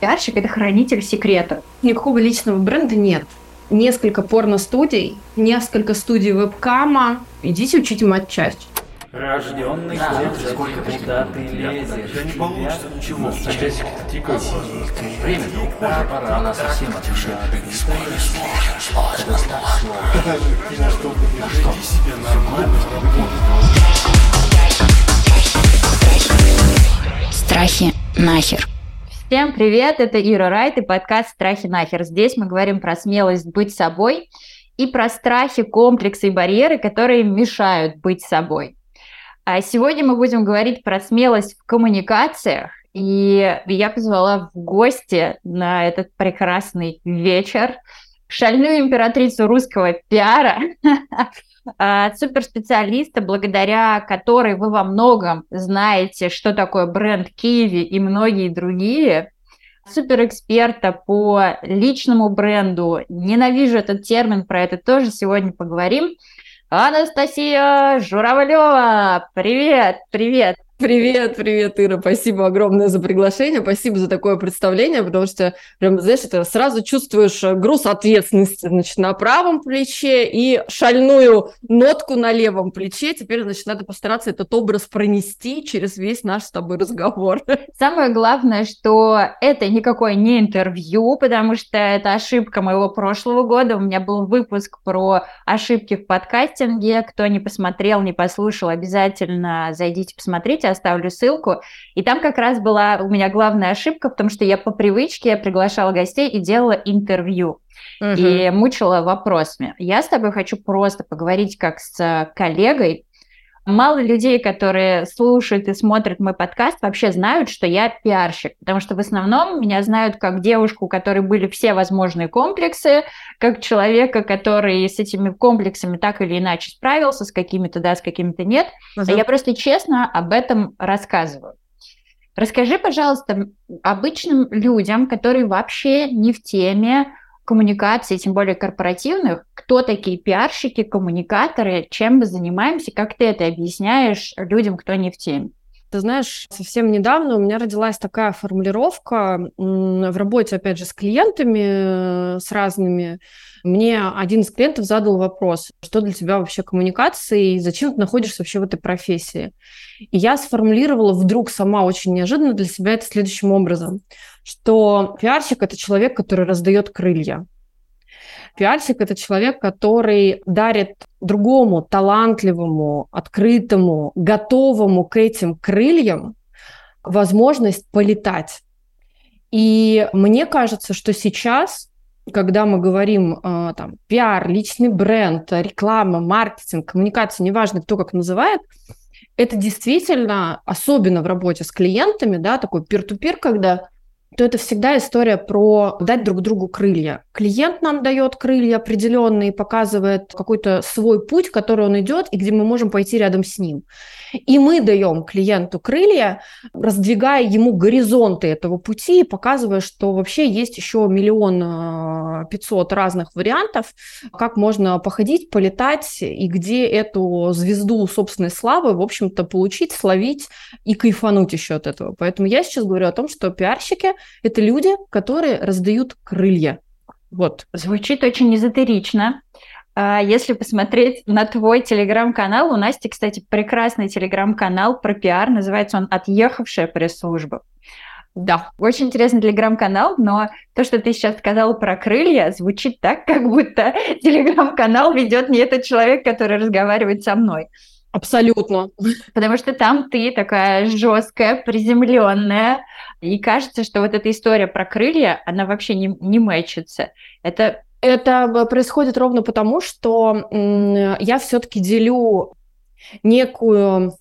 Пиарщик – это хранитель секретов. Никакого личного бренда нет. Несколько порно-студий, несколько студий вебкама. Идите учите матчасть. Рожденный да, сколько куда ты лезешь? Да не получится ничего. Часик тикает. Время пора, пора, она совсем отвечает. Сложно, сложно. Веди себя нормально, Страхи нахер. Всем привет, это Ира Райт и подкаст «Страхи нахер». Здесь мы говорим про смелость быть собой и про страхи, комплексы и барьеры, которые мешают быть собой. А сегодня мы будем говорить про смелость в коммуникациях, и я позвала в гости на этот прекрасный вечер шальную императрицу русского пиара, суперспециалиста, благодаря которой вы во многом знаете, что такое бренд Киви и многие другие, суперэксперта по личному бренду. Ненавижу этот термин, про это тоже сегодня поговорим. Анастасия Журавлева, привет, привет. Привет, привет, Ира. Спасибо огромное за приглашение, спасибо за такое представление, потому что, прям, знаешь, это сразу чувствуешь э, груз ответственности, значит, на правом плече и шальную нотку на левом плече. Теперь, значит, надо постараться этот образ пронести через весь наш с тобой разговор. Самое главное, что это никакое не интервью, потому что это ошибка моего прошлого года. У меня был выпуск про ошибки в подкастинге. Кто не посмотрел, не послушал, обязательно зайдите, посмотрите оставлю ссылку. И там как раз была у меня главная ошибка, потому что я по привычке приглашала гостей и делала интервью. Угу. И мучила вопросами. Я с тобой хочу просто поговорить как с коллегой, Мало людей, которые слушают и смотрят мой подкаст, вообще знают, что я пиарщик, потому что в основном меня знают как девушку, у которой были все возможные комплексы, как человека, который с этими комплексами так или иначе справился, с какими-то да, с какими-то нет. Uh-huh. Я просто честно об этом рассказываю. Расскажи, пожалуйста, обычным людям, которые вообще не в теме, коммуникации, тем более корпоративных, кто такие пиарщики, коммуникаторы, чем мы занимаемся, как ты это объясняешь людям, кто не в теме? Ты знаешь, совсем недавно у меня родилась такая формулировка в работе, опять же, с клиентами, с разными. Мне один из клиентов задал вопрос, что для тебя вообще коммуникации и зачем ты находишься вообще в этой профессии. И я сформулировала вдруг сама очень неожиданно для себя это следующим образом, что пиарщик – это человек, который раздает крылья. Пиарщик – это человек, который дарит другому талантливому, открытому, готовому к этим крыльям возможность полетать. И мне кажется, что сейчас, когда мы говорим э, там пиар, личный бренд, реклама, маркетинг, коммуникация, неважно, кто как называет, это действительно, особенно в работе с клиентами, да, такой пир-ту-пир, когда то это всегда история про дать друг другу крылья. Клиент нам дает крылья определенные, показывает какой-то свой путь, который он идет, и где мы можем пойти рядом с ним. И мы даем клиенту крылья, раздвигая ему горизонты этого пути, показывая, что вообще есть еще миллион а, пятьсот разных вариантов, как можно походить, полетать, и где эту звезду собственной славы, в общем-то, получить, словить и кайфануть еще от этого. Поэтому я сейчас говорю о том, что пиарщики – это люди, которые раздают крылья. Вот. Звучит очень эзотерично. А если посмотреть на твой телеграм-канал, у Насти, кстати, прекрасный телеграм-канал про пиар, называется он «Отъехавшая пресс-служба». Да, очень интересный телеграм-канал, но то, что ты сейчас сказала про крылья, звучит так, как будто телеграм-канал ведет не этот человек, который разговаривает со мной. Абсолютно. Потому что там ты такая жесткая, приземленная, и кажется, что вот эта история про крылья, она вообще не, не мэчится. Это это происходит ровно потому, что я все-таки делю некую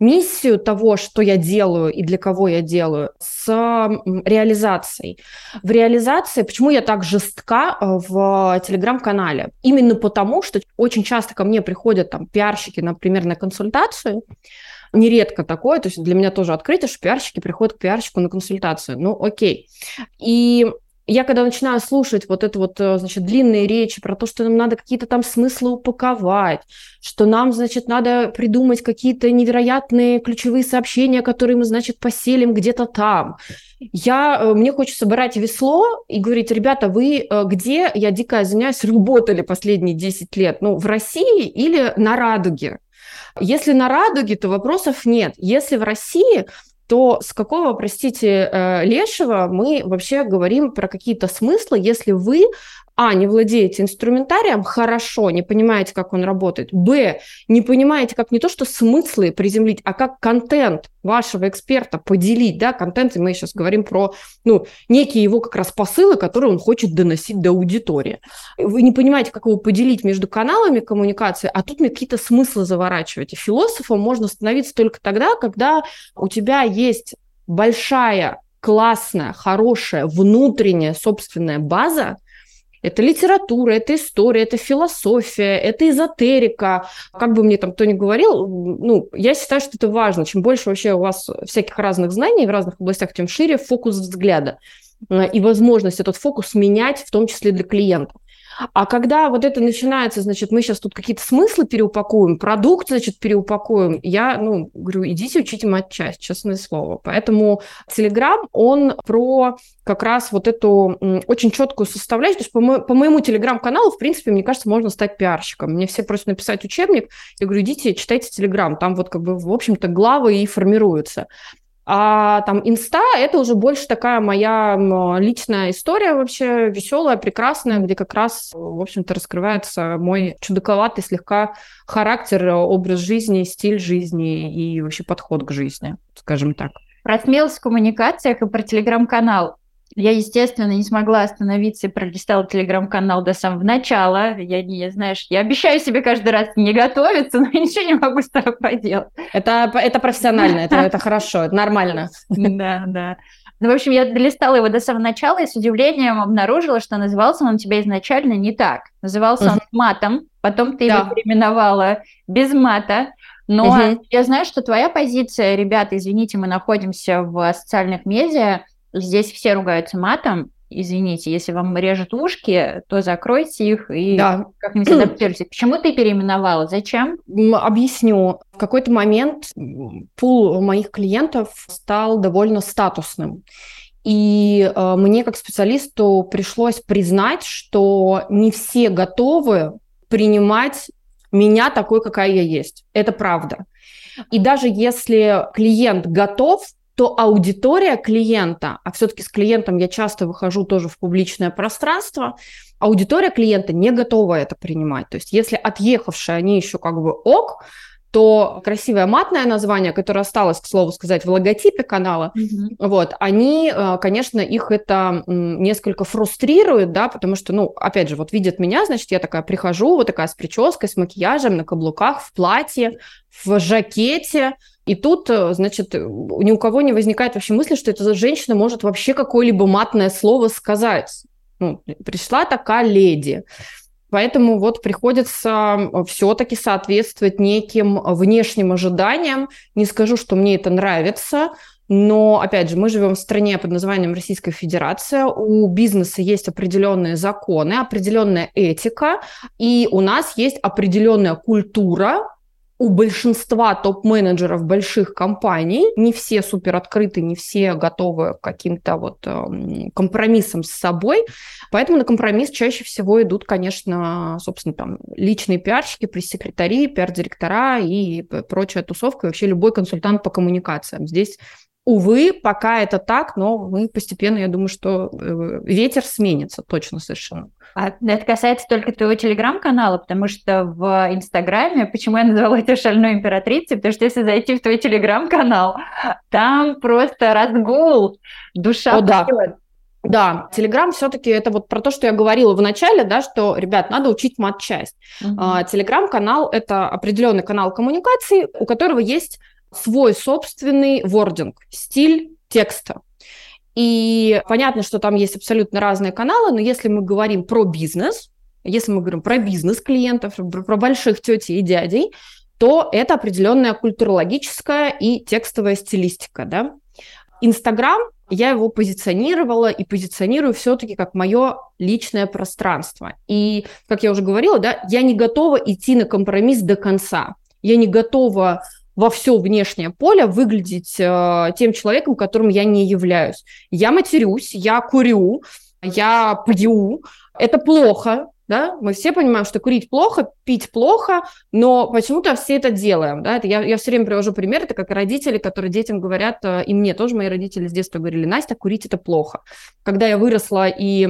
миссию того, что я делаю и для кого я делаю, с реализацией. В реализации, почему я так жестка э, в телеграм-канале? Именно потому, что очень часто ко мне приходят там пиарщики, например, на консультацию, нередко такое, то есть для меня тоже открытие, что пиарщики приходят к пиарщику на консультацию. Ну, окей. И я когда начинаю слушать вот это вот, э, значит, длинные речи про то, что нам надо какие-то там смыслы упаковать, что нам, значит, надо придумать какие-то невероятные ключевые сообщения, которые мы, значит, поселим где-то там. Я, э, мне хочется собирать весло и говорить, ребята, вы э, где, я дико извиняюсь, работали последние 10 лет? Ну, в России или на Радуге? Если на Радуге, то вопросов нет. Если в России, то с какого, простите, э, лешего мы вообще говорим про какие-то смыслы, если вы а, не владеете инструментарием, хорошо, не понимаете, как он работает. Б, не понимаете, как не то, что смыслы приземлить, а как контент вашего эксперта поделить, да, контент, и мы сейчас говорим про, ну, некие его как раз посылы, которые он хочет доносить до аудитории. Вы не понимаете, как его поделить между каналами коммуникации, а тут мне какие-то смыслы заворачиваете. Философом можно становиться только тогда, когда у тебя есть большая, классная, хорошая внутренняя собственная база, это литература, это история, это философия, это эзотерика. Как бы мне там кто ни говорил, ну, я считаю, что это важно. Чем больше вообще у вас всяких разных знаний в разных областях, тем шире фокус взгляда э, и возможность этот фокус менять, в том числе для клиентов. А когда вот это начинается, значит, мы сейчас тут какие-то смыслы переупакуем, продукт, значит, переупакуем, я, ну, говорю, идите учите матчасть, честное слово. Поэтому Telegram, он про как раз вот эту очень четкую составляющую. То есть по, мо- по моему телеграм-каналу, в принципе, мне кажется, можно стать пиарщиком. Мне все просят написать учебник. Я говорю, идите, читайте телеграм. Там вот как бы, в общем-то, главы и формируются. А там инста – это уже больше такая моя личная история вообще, веселая, прекрасная, где как раз, в общем-то, раскрывается мой чудаковатый слегка характер, образ жизни, стиль жизни и вообще подход к жизни, скажем так. Про смелость в коммуникациях и про телеграм-канал. Я, естественно, не смогла остановиться и пролистала телеграм-канал до самого начала. Я не, знаешь, я обещаю себе каждый раз не готовиться, но ничего не могу с тобой поделать. Это, это профессионально, это, это хорошо, это нормально. Да, да. Ну, в общем, я долистала его до самого начала и с удивлением обнаружила, что назывался он у тебя изначально не так. Назывался он матом, потом ты его переименовала без мата. Но угу. я знаю, что твоя позиция, ребята, извините, мы находимся в социальных медиа, Здесь все ругаются матом. Извините, если вам режут ушки, то закройте их и да. как-нибудь адаптируйте. Почему ты переименовала? Зачем? Объясню. В какой-то момент пул моих клиентов стал довольно статусным. И э, мне как специалисту пришлось признать, что не все готовы принимать меня такой, какая я есть. Это правда. И даже если клиент готов, то аудитория клиента, а все-таки с клиентом я часто выхожу тоже в публичное пространство, аудитория клиента не готова это принимать. То есть если отъехавшие, они еще как бы ок, то красивое матное название, которое осталось, к слову сказать, в логотипе канала, mm-hmm. вот, они, э, конечно, их это несколько фрустрирует, да, потому что, ну, опять же, вот видят меня, значит, я такая прихожу, вот такая с прической, с макияжем, на каблуках, в платье, в жакете, и тут, э, значит, ни у кого не возникает вообще мысли, что эта женщина может вообще какое-либо матное слово сказать. Ну, пришла такая леди. Поэтому вот приходится все-таки соответствовать неким внешним ожиданиям. Не скажу, что мне это нравится, но, опять же, мы живем в стране под названием Российская Федерация. У бизнеса есть определенные законы, определенная этика, и у нас есть определенная культура, у большинства топ-менеджеров больших компаний, не все супер открыты, не все готовы к каким-то вот э, компромиссам с собой, поэтому на компромисс чаще всего идут, конечно, собственно, там личные пиарщики, пресс-секретари, пиар-директора и прочая тусовка, и вообще любой консультант по коммуникациям. Здесь Увы, пока это так, но мы постепенно, я думаю, что э, ветер сменится точно совершенно. А это касается только твоего телеграм-канала, потому что в Инстаграме, почему я назвала это шальной императрицей, потому что если зайти в твой телеграм-канал, там просто разгул, душа О, да. Да, Телеграм все-таки это вот про то, что я говорила в начале, да, что, ребят, надо учить мат-часть. Телеграм-канал uh-huh. это определенный канал коммуникации, у которого есть свой собственный вординг, стиль текста. И понятно, что там есть абсолютно разные каналы, но если мы говорим про бизнес, если мы говорим про бизнес клиентов, про больших тетей и дядей, то это определенная культурологическая и текстовая стилистика, да. Инстаграм я его позиционировала и позиционирую все-таки как мое личное пространство. И, как я уже говорила, да, я не готова идти на компромисс до конца. Я не готова во все внешнее поле выглядеть э, тем человеком, которым я не являюсь. Я матерюсь, я курю, я пью. Это плохо, да, мы все понимаем, что курить плохо, пить плохо, но почему-то все это делаем, да, это я, я все время привожу пример, это как родители, которые детям говорят, э, и мне тоже мои родители с детства говорили, Настя, курить это плохо. Когда я выросла и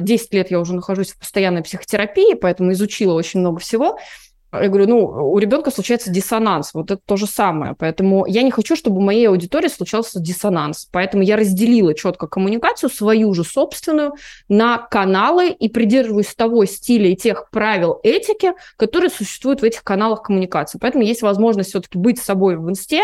10 лет я уже нахожусь в постоянной психотерапии, поэтому изучила очень много всего, я говорю, ну, у ребенка случается диссонанс, вот это то же самое. Поэтому я не хочу, чтобы у моей аудитории случался диссонанс. Поэтому я разделила четко коммуникацию, свою же собственную, на каналы и придерживаюсь того стиля и тех правил этики, которые существуют в этих каналах коммуникации. Поэтому есть возможность все-таки быть собой в инсте,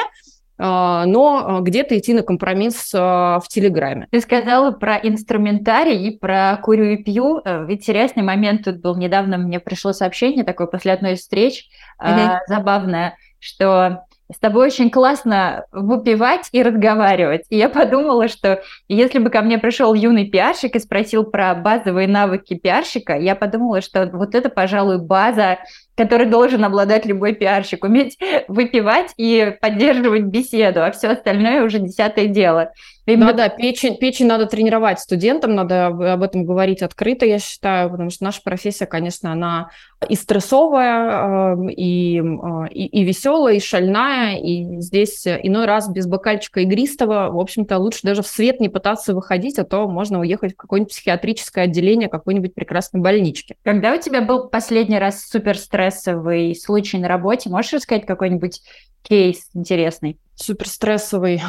но а, где-то идти на компромисс а, в Телеграме. Ты сказала про инструментарий и про курю и пью. Э, интересный момент тут был. Недавно мне пришло сообщение такое после одной из встреч, mm-hmm. забавное, что с тобой очень классно выпивать и разговаривать. И я подумала, что если бы ко мне пришел юный пиарщик и спросил про базовые навыки пиарщика, я подумала, что вот это, пожалуй, база который должен обладать любой пиарщик, уметь выпивать и поддерживать беседу, а все остальное уже десятое дело. Именно... Да, да, печень, печень надо тренировать студентам, надо об этом говорить открыто, я считаю, потому что наша профессия, конечно, она и стрессовая, эм, и, э, и, и веселая, и шальная, и здесь иной раз без бокальчика игристого, в общем-то, лучше даже в свет не пытаться выходить, а то можно уехать в какое-нибудь психиатрическое отделение какой-нибудь прекрасной больнички. Когда у тебя был последний раз супер стрессовый случай на работе, можешь рассказать какой-нибудь кейс интересный? суперстрессовый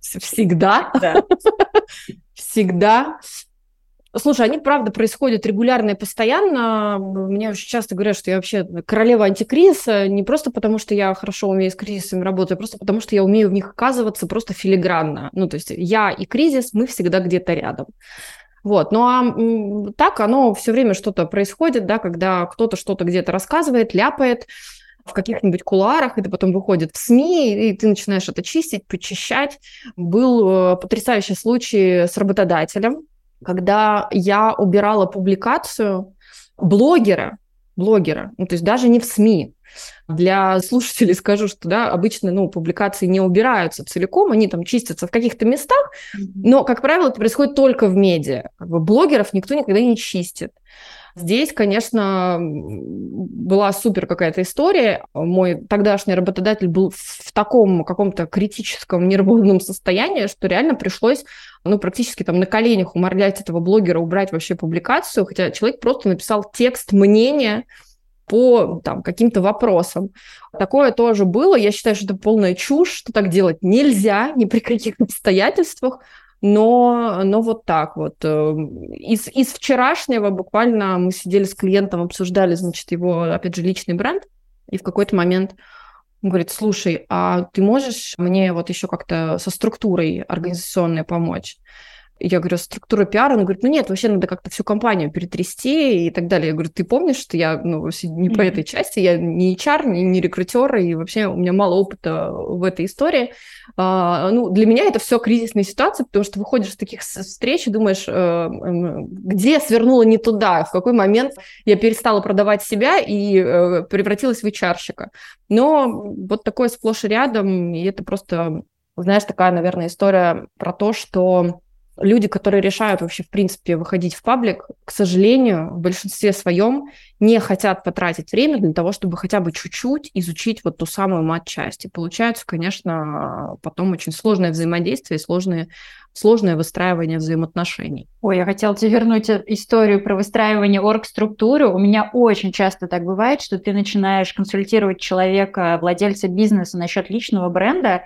всегда. Всегда. Слушай, они, правда, происходят регулярно и постоянно. Мне очень часто говорят, что я вообще королева антикризиса, не просто потому, что я хорошо умею с кризисами работать, а просто потому, что я умею в них оказываться просто филигранно. Ну, то есть я и кризис, мы всегда где-то рядом. Вот. Ну а так оно все время что-то происходит, да, когда кто-то что-то где-то рассказывает, ляпает, в каких-нибудь кулуарах, это потом выходит в СМИ, и ты начинаешь это чистить, почищать. Был э, потрясающий случай с работодателем, когда я убирала публикацию блогера, блогера, ну, то есть даже не в СМИ. Для слушателей скажу, что да, обычно ну, публикации не убираются целиком, они там чистятся в каких-то местах, но, как правило, это происходит только в медиа. Как бы блогеров никто никогда не чистит. Здесь, конечно, была супер какая-то история. Мой тогдашний работодатель был в таком каком-то критическом нервозном состоянии, что реально пришлось ну, практически там на коленях уморлять этого блогера убрать вообще публикацию, хотя человек просто написал текст мнения по там, каким-то вопросам. Такое тоже было. Я считаю, что это полная чушь, что так делать нельзя ни при каких обстоятельствах но, но вот так вот. Эм, из, из вчерашнего буквально мы сидели с клиентом, обсуждали, значит, его, опять же, личный бренд, и в какой-то момент он говорит, слушай, а ты можешь мне вот еще как-то со структурой организационной помочь? Я говорю, структура пиара? Он говорит, ну нет, вообще надо как-то всю компанию перетрясти и так далее. Я говорю, ты помнишь, что я ну, не по этой части, я не HR, не, не рекрутер, и вообще у меня мало опыта в этой истории. А, ну, для меня это все кризисная ситуация, потому что выходишь с таких встреч и думаешь, э, где я свернула не туда, в какой момент я перестала продавать себя и э, превратилась в HR-щика. Но вот такое сплошь и рядом, и это просто, знаешь, такая, наверное, история про то, что люди, которые решают вообще, в принципе, выходить в паблик, к сожалению, в большинстве своем не хотят потратить время для того, чтобы хотя бы чуть-чуть изучить вот ту самую мат-часть. И получается, конечно, потом очень сложное взаимодействие, сложное, сложное выстраивание взаимоотношений. Ой, я хотела тебе вернуть историю про выстраивание орг-структуры. У меня очень часто так бывает, что ты начинаешь консультировать человека, владельца бизнеса насчет личного бренда,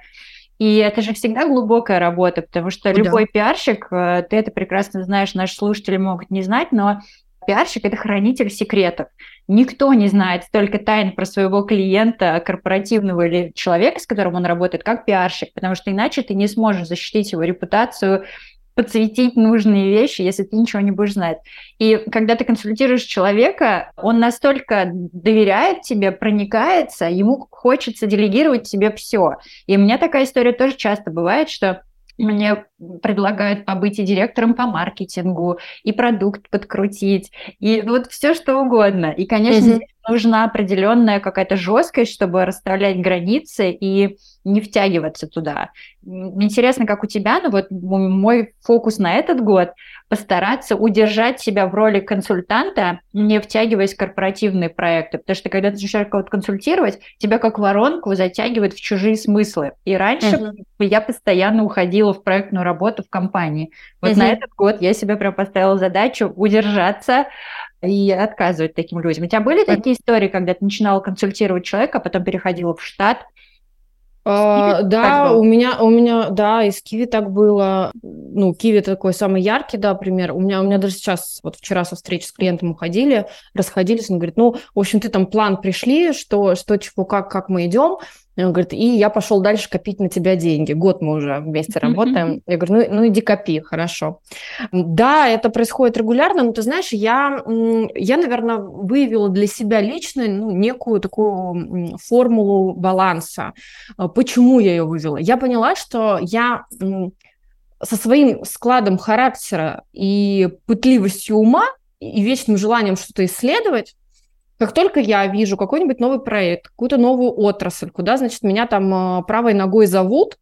и это же всегда глубокая работа, потому что да. любой пиарщик, э, ты это прекрасно знаешь, наши слушатели могут не знать, но пиарщик – это хранитель секретов. Никто не знает столько тайн про своего клиента, корпоративного или человека, с которым он работает, как пиарщик, потому что иначе ты не сможешь защитить его репутацию, подсветить нужные вещи, если ты ничего не будешь знать. И когда ты консультируешь человека, он настолько доверяет тебе, проникается, ему хочется делегировать тебе все. И у меня такая история тоже часто бывает, что мне предлагают побыть и директором по маркетингу, и продукт подкрутить, и вот все что угодно. И, конечно, mm-hmm. Нужна определенная какая-то жесткость, чтобы расставлять границы и не втягиваться туда. Интересно, как у тебя, ну вот мой фокус на этот год постараться удержать себя в роли консультанта, не втягиваясь в корпоративные проекты, потому что когда ты начинаешь кого-то консультировать, тебя как воронку затягивает в чужие смыслы. И раньше uh-huh. я постоянно уходила в проектную работу в компании. Вот uh-huh. на этот год я себе прям поставила задачу удержаться и отказывать таким людям. У тебя были такие истории, когда ты начинала консультировать человека, а потом переходила в штат, а, да, у меня, у меня, да, из Киви так было. Ну, Киви такой самый яркий, да, пример. У меня, у меня даже сейчас, вот вчера со встречи с клиентом уходили, расходились, он говорит, ну, в общем, ты там план пришли, что, что, чего, как, как мы идем. Он говорит, и я пошел дальше копить на тебя деньги. Год мы уже вместе работаем. Я говорю, ну, ну иди копи, хорошо. Да, это происходит регулярно, но ты знаешь, я, я наверное, выявила для себя лично ну, некую такую формулу баланса. А, почему я ее вывела? Я поняла, что я со своим складом характера и пытливостью ума и вечным желанием что-то исследовать, как только я вижу какой-нибудь новый проект, какую-то новую отрасль, куда, значит, меня там а, правой ногой зовут,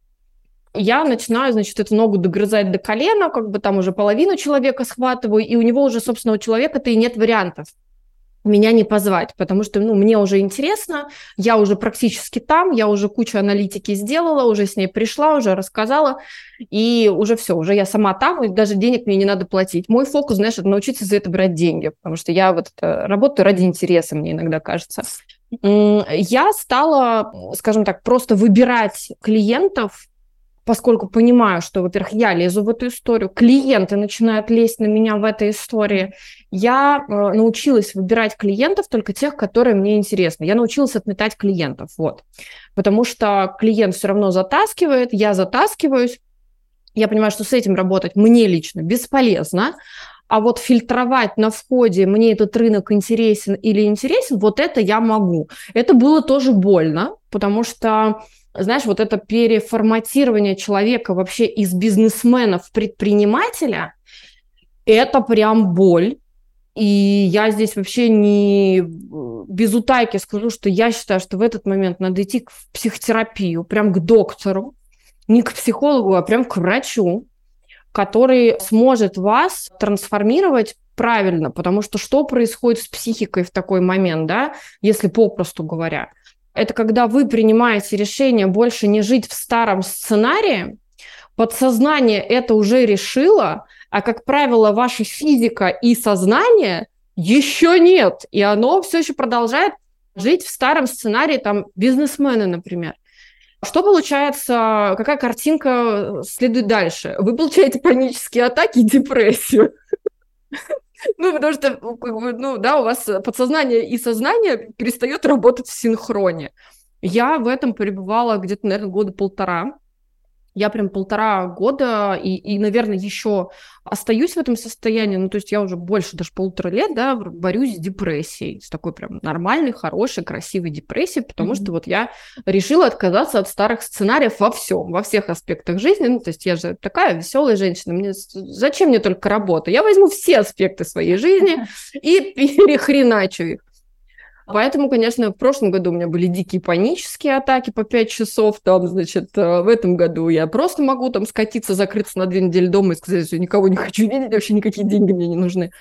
я начинаю, значит, эту ногу догрызать до колена, как бы там уже половину человека схватываю, и у него уже, собственно, у человека-то и нет вариантов меня не позвать, потому что ну, мне уже интересно, я уже практически там, я уже кучу аналитики сделала, уже с ней пришла, уже рассказала, и уже все, уже я сама там, и даже денег мне не надо платить. Мой фокус, знаешь, это научиться за это брать деньги, потому что я вот работаю ради интереса, мне иногда кажется. Я стала, скажем так, просто выбирать клиентов поскольку понимаю, что, во-первых, я лезу в эту историю, клиенты начинают лезть на меня в этой истории, я э, научилась выбирать клиентов только тех, которые мне интересны. Я научилась отметать клиентов, вот. Потому что клиент все равно затаскивает, я затаскиваюсь, я понимаю, что с этим работать мне лично бесполезно, а вот фильтровать на входе, мне этот рынок интересен или интересен, вот это я могу. Это было тоже больно, потому что знаешь, вот это переформатирование человека вообще из бизнесмена в предпринимателя, это прям боль. И я здесь вообще не без утайки скажу, что я считаю, что в этот момент надо идти в психотерапию, прям к доктору, не к психологу, а прям к врачу, который сможет вас трансформировать правильно, потому что что происходит с психикой в такой момент, да, если попросту говоря – это когда вы принимаете решение больше не жить в старом сценарии, подсознание это уже решило, а, как правило, ваша физика и сознание еще нет, и оно все еще продолжает жить в старом сценарии, там, бизнесмены, например. Что получается, какая картинка следует дальше? Вы получаете панические атаки и депрессию. Ну, потому что, ну, да, у вас подсознание и сознание перестает работать в синхроне. Я в этом пребывала где-то, наверное, года полтора. Я прям полтора года и, и, наверное, еще остаюсь в этом состоянии, ну, то есть я уже больше, даже полутора лет, да, борюсь с депрессией, с такой прям нормальной, хорошей, красивой депрессией, потому mm-hmm. что вот я решила отказаться от старых сценариев во всем, во всех аспектах жизни, ну, то есть я же такая веселая женщина, мне зачем мне только работа? Я возьму все аспекты своей жизни и перехреначу их. Поэтому, конечно, в прошлом году у меня были дикие панические атаки по 5 часов, там, значит, э, в этом году я просто могу там скатиться, закрыться на две недели дома и сказать, что никого не хочу видеть, вообще никакие деньги мне не нужны.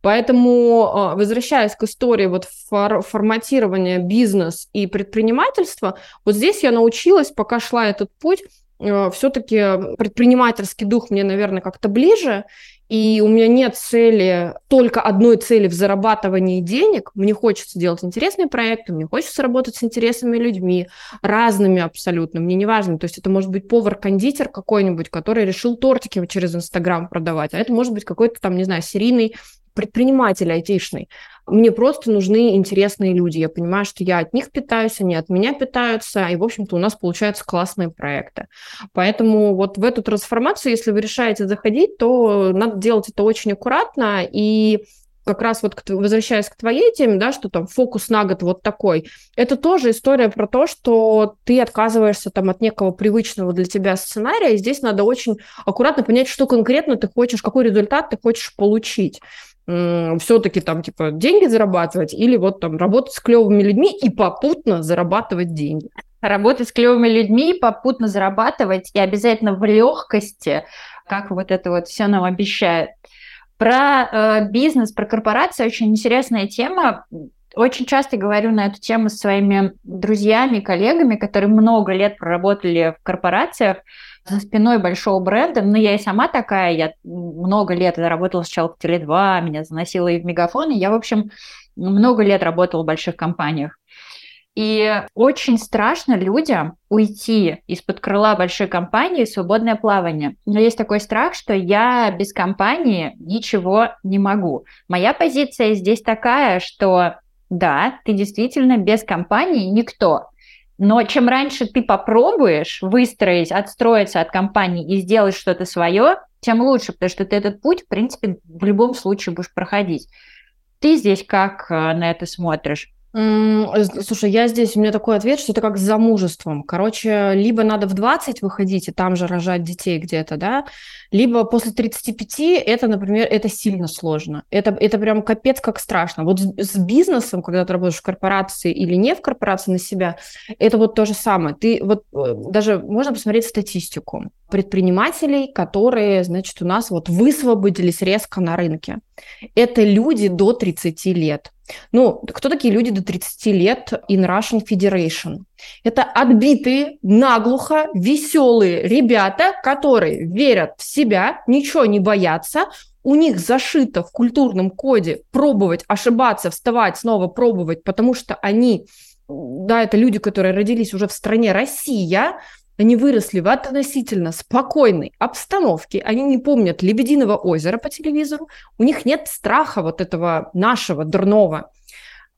Поэтому, а, возвращаясь к истории вот фор форматирования бизнес и предпринимательства, вот здесь я научилась, пока шла этот путь, э, все-таки предпринимательский дух мне, наверное, как-то ближе, и у меня нет цели, только одной цели в зарабатывании денег. Мне хочется делать интересные проекты, мне хочется работать с интересными людьми, разными абсолютно, мне не важно. То есть это может быть повар-кондитер какой-нибудь, который решил тортики через Инстаграм продавать, а это может быть какой-то там, не знаю, серийный предприниматель айтишный. Мне просто нужны интересные люди. Я понимаю, что я от них питаюсь, они от меня питаются, и, в общем-то, у нас получаются классные проекты. Поэтому вот в эту трансформацию, если вы решаете заходить, то надо делать это очень аккуратно и как раз вот возвращаясь к твоей теме, да, что там фокус на год вот такой, это тоже история про то, что ты отказываешься там от некого привычного для тебя сценария, и здесь надо очень аккуратно понять, что конкретно ты хочешь, какой результат ты хочешь получить все-таки там типа деньги зарабатывать или вот там работать с клевыми людьми и попутно зарабатывать деньги. Работать с клевыми людьми, попутно зарабатывать и обязательно в легкости, как вот это вот все нам обещает. Про э, бизнес, про корпорации очень интересная тема. Очень часто говорю на эту тему со своими друзьями, коллегами, которые много лет проработали в корпорациях за спиной большого бренда. Но я и сама такая, я много лет работала сначала в Теле2, меня заносила и в Мегафон, и я, в общем, много лет работала в больших компаниях. И очень страшно людям уйти из-под крыла большой компании в свободное плавание. Но есть такой страх, что я без компании ничего не могу. Моя позиция здесь такая, что да, ты действительно без компании никто. Но чем раньше ты попробуешь выстроить, отстроиться от компании и сделать что-то свое, тем лучше, потому что ты этот путь, в принципе, в любом случае будешь проходить. Ты здесь как э, на это смотришь? Слушай, я здесь, у меня такой ответ, что это как с замужеством. Короче, либо надо в 20 выходить и там же рожать детей где-то, да, либо после 35 это, например, это сильно сложно. Это, это прям капец как страшно. Вот с, с бизнесом, когда ты работаешь в корпорации или не в корпорации на себя, это вот то же самое. Ты вот э, даже можно посмотреть статистику предпринимателей, которые, значит, у нас вот высвободились резко на рынке. Это люди до 30 лет. Ну, кто такие люди до 30 лет in Russian Federation? Это отбитые, наглухо, веселые ребята, которые верят в себя, ничего не боятся, у них зашито в культурном коде пробовать, ошибаться, вставать, снова пробовать, потому что они, да, это люди, которые родились уже в стране Россия, они выросли в относительно спокойной обстановке, они не помнят «Лебединого озера» по телевизору, у них нет страха вот этого нашего дурного.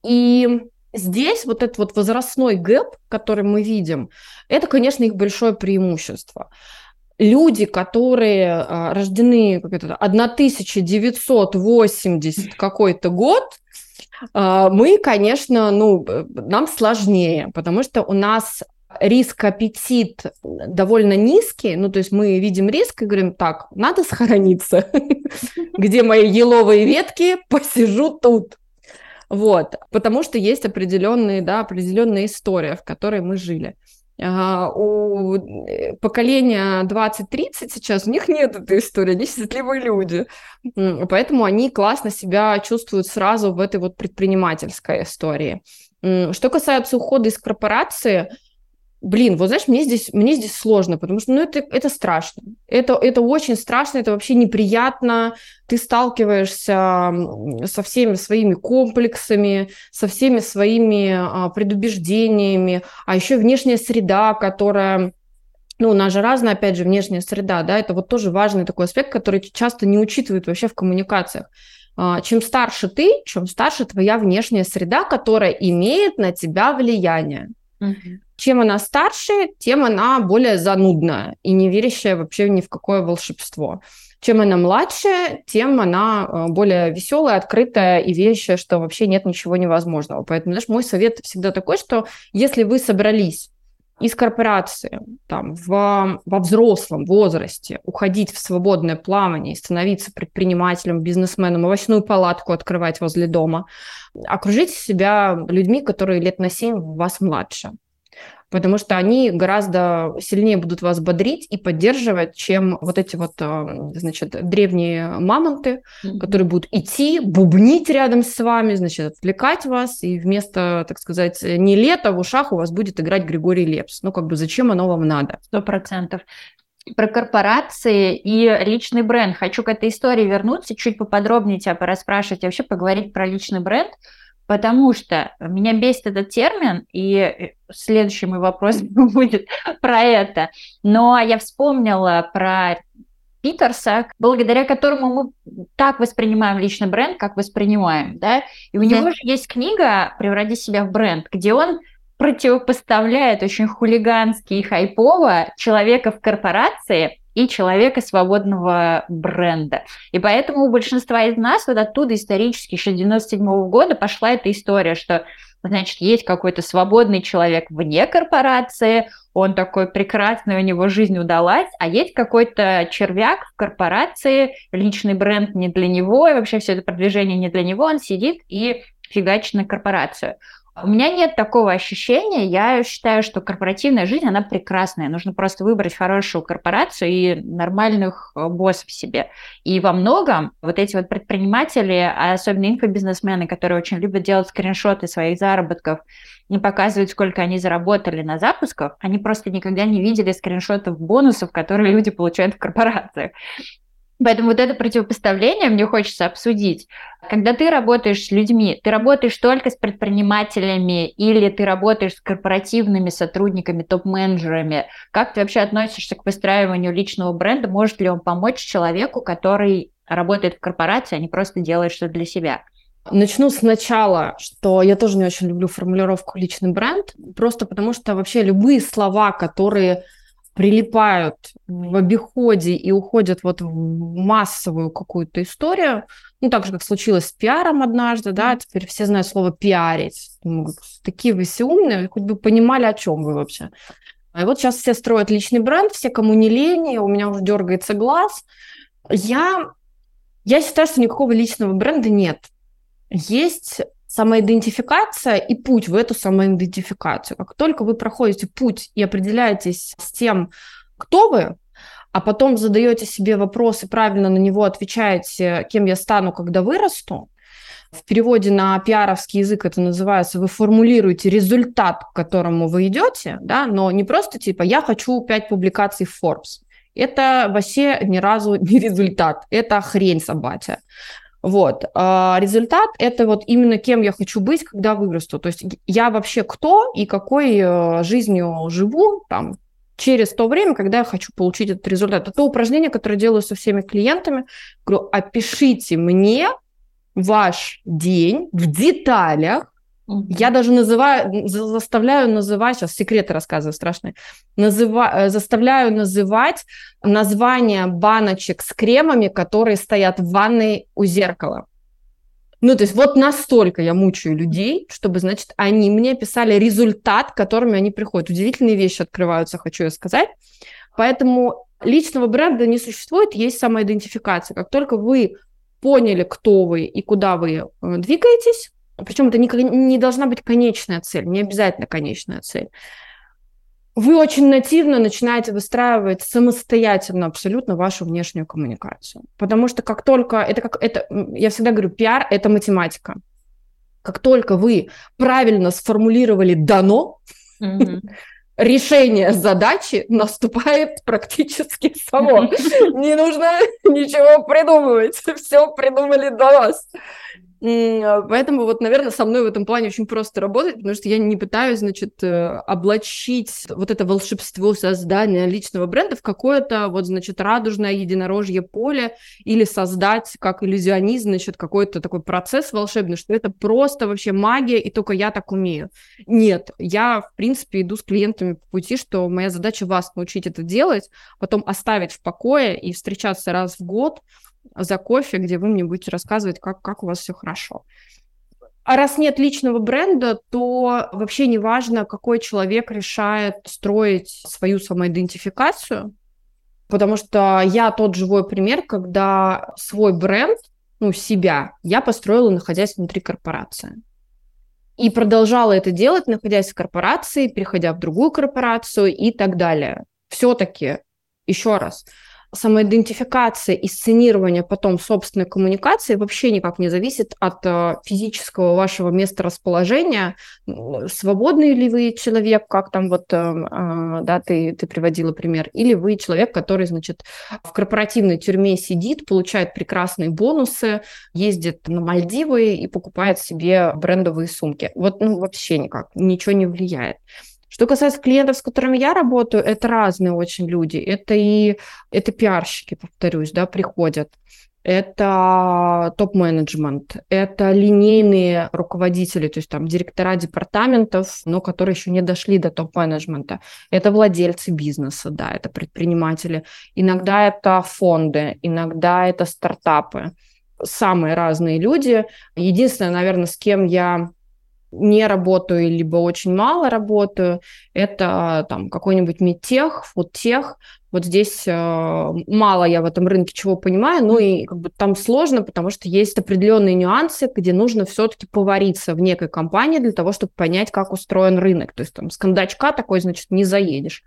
И здесь вот этот вот возрастной гэп, который мы видим, это, конечно, их большое преимущество. Люди, которые а, рождены как это, 1980 какой-то год, а, мы, конечно, ну, нам сложнее, потому что у нас риск аппетит довольно низкий, ну, то есть мы видим риск и говорим, так, надо сохраниться. Где мои еловые ветки? Посижу тут. Вот, потому что есть определенные, да, определенная история, в которой мы жили. А, у э, поколения 20-30 сейчас, у них нет этой истории, они счастливые люди. Поэтому они классно себя чувствуют сразу в этой вот предпринимательской истории. Что касается ухода из корпорации, Блин, вот знаешь, мне здесь, мне здесь сложно, потому что ну, это, это страшно. Это, это очень страшно, это вообще неприятно. Ты сталкиваешься со всеми своими комплексами, со всеми своими а, предубеждениями, а еще внешняя среда, которая ну, у нас же разная, опять же, внешняя среда, да, это вот тоже важный такой аспект, который часто не учитывают вообще в коммуникациях. А, чем старше ты, чем старше твоя внешняя среда, которая имеет на тебя влияние. Угу. Чем она старше, тем она более занудная и не верящая вообще ни в какое волшебство. Чем она младше, тем она э, более веселая, открытая и верящая, что вообще нет ничего невозможного. Поэтому, знаешь, мой совет всегда такой, что если вы собрались из корпорации там, в, во взрослом возрасте уходить в свободное плавание становиться предпринимателем, бизнесменом, овощную палатку открывать возле дома, окружите себя людьми, которые лет на 7 вас младше потому что они гораздо сильнее будут вас бодрить и поддерживать, чем вот эти вот, а, значит, древние мамонты, mm-hmm. которые будут идти, бубнить рядом с вами, значит, отвлекать вас, и вместо, так сказать, не лета в ушах у вас будет играть Григорий Лепс. Ну, как бы зачем оно вам надо? Сто процентов про корпорации и личный бренд. Хочу к этой истории вернуться, чуть поподробнее тебя порасспрашивать, и вообще поговорить про личный бренд потому что меня бесит этот термин, и э, следующий мой вопрос будет про это. Но я вспомнила про Питерса, благодаря которому мы так воспринимаем личный бренд, как воспринимаем, да, и у него же есть книга «Преврати себя в бренд», где он противопоставляет очень хулигански и хайпово человека в корпорации и человека свободного бренда. И поэтому у большинства из нас вот оттуда исторически еще 97 -го года пошла эта история, что значит, есть какой-то свободный человек вне корпорации, он такой прекрасный, у него жизнь удалась, а есть какой-то червяк в корпорации, личный бренд не для него, и вообще все это продвижение не для него, он сидит и фигачит на корпорацию. У меня нет такого ощущения. Я считаю, что корпоративная жизнь, она прекрасная. Нужно просто выбрать хорошую корпорацию и нормальных э, боссов себе. И во многом вот эти вот предприниматели, а особенно инфобизнесмены, которые очень любят делать скриншоты своих заработков и показывать, сколько они заработали на запусках, они просто никогда не видели скриншотов бонусов, которые люди получают в корпорациях. Поэтому вот это противопоставление мне хочется обсудить. Когда ты работаешь с людьми, ты работаешь только с предпринимателями или ты работаешь с корпоративными сотрудниками, топ-менеджерами? Как ты вообще относишься к выстраиванию личного бренда? Может ли он помочь человеку, который работает в корпорации, а не просто делает что-то для себя? Начну сначала, что я тоже не очень люблю формулировку личный бренд, просто потому что вообще любые слова, которые прилипают в обиходе и уходят вот в массовую какую-то историю, ну, так же, как случилось с пиаром однажды, да, теперь все знают слово «пиарить». Думаю, такие вы все умные, хоть бы понимали, о чем вы вообще. И вот сейчас все строят личный бренд, все, кому не лень, у меня уже дергается глаз. Я, я считаю, что никакого личного бренда нет. Есть самоидентификация и путь в эту самоидентификацию. Как только вы проходите путь и определяетесь с тем, кто вы, а потом задаете себе вопрос и правильно на него отвечаете, кем я стану, когда вырасту, в переводе на пиаровский язык это называется, вы формулируете результат, к которому вы идете, да, но не просто типа «я хочу 5 публикаций в Forbes». Это вообще ни разу не результат, это хрень собачья. Вот. А результат – это вот именно кем я хочу быть, когда вырасту. То есть я вообще кто и какой э, жизнью живу там, через то время, когда я хочу получить этот результат. Это то упражнение, которое делаю со всеми клиентами. Говорю, опишите мне ваш день в деталях, я даже называю, заставляю называть, сейчас секреты рассказываю страшные, называ, э, заставляю называть названия баночек с кремами, которые стоят в ванной у зеркала. Ну, то есть вот настолько я мучаю людей, чтобы, значит, они мне писали результат, к которыми они приходят. Удивительные вещи открываются, хочу я сказать. Поэтому личного бренда не существует, есть самоидентификация. Как только вы поняли, кто вы и куда вы э, двигаетесь, причем это не, не должна быть конечная цель, не обязательно конечная цель. Вы очень нативно начинаете выстраивать самостоятельно абсолютно вашу внешнюю коммуникацию. Потому что как только, это как, это, я всегда говорю, пиар – это математика. Как только вы правильно сформулировали «дано», mm-hmm решение задачи наступает практически само. Не нужно ничего придумывать. Все придумали до вас. А, поэтому вот, наверное, со мной в этом плане очень просто работать, потому что я не пытаюсь, значит, э, облачить вот это волшебство создания личного бренда в какое-то вот, значит, радужное единорожье поле или создать как иллюзионист, значит, какой-то такой процесс волшебный, что это просто вообще магия, и только я так умею. Нет, я, в принципе, иду с клиентами по пути, что моя задача вас научить это делать, потом оставить в покое и встречаться раз в год, за кофе, где вы мне будете рассказывать, как, как у вас все хорошо. А раз нет личного бренда, то вообще не важно, какой человек решает строить свою самоидентификацию, потому что я тот живой пример, когда свой бренд, ну, себя, я построила, находясь внутри корпорации. И продолжала это делать, находясь в корпорации, переходя в другую корпорацию и так далее. Все-таки, еще раз, самоидентификация и сценирование потом собственной коммуникации вообще никак не зависит от э, физического вашего места расположения. Свободный ли вы человек, как там вот, э, э, да, ты, ты приводила пример, или вы человек, который, значит, в корпоративной тюрьме сидит, получает прекрасные бонусы, ездит на Мальдивы и покупает себе брендовые сумки. Вот, ну, вообще никак, ничего не влияет. Что касается клиентов, с которыми я работаю, это разные очень люди. Это и это пиарщики, повторюсь, да, приходят. это топ-менеджмент, это линейные руководители, то есть там директора департаментов, но которые еще не дошли до топ-менеджмента. Это владельцы бизнеса, да, это предприниматели. Иногда это фонды, иногда это стартапы. Самые разные люди. Единственное, наверное, с кем я не работаю, либо очень мало работаю, это там какой-нибудь медтех, фудтех. Вот здесь э, мало я в этом рынке чего понимаю, ну и как бы там сложно, потому что есть определенные нюансы, где нужно все-таки повариться в некой компании для того, чтобы понять, как устроен рынок. То есть там с кондачка такой, значит, не заедешь.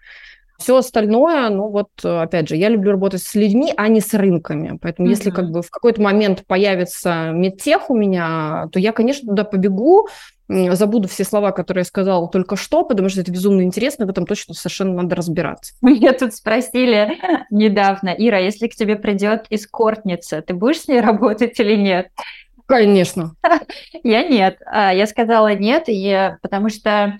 Все остальное, ну вот, опять же, я люблю работать с людьми, а не с рынками. Поэтому mm-hmm. если как бы в какой-то момент появится медтех у меня, то я, конечно, туда побегу, забуду все слова, которые я сказала только что, потому что это безумно интересно, в этом точно совершенно надо разбираться. Меня тут спросили недавно, Ира, если к тебе придет эскортница, ты будешь с ней работать или нет? Конечно. Я нет. А, я сказала нет, потому что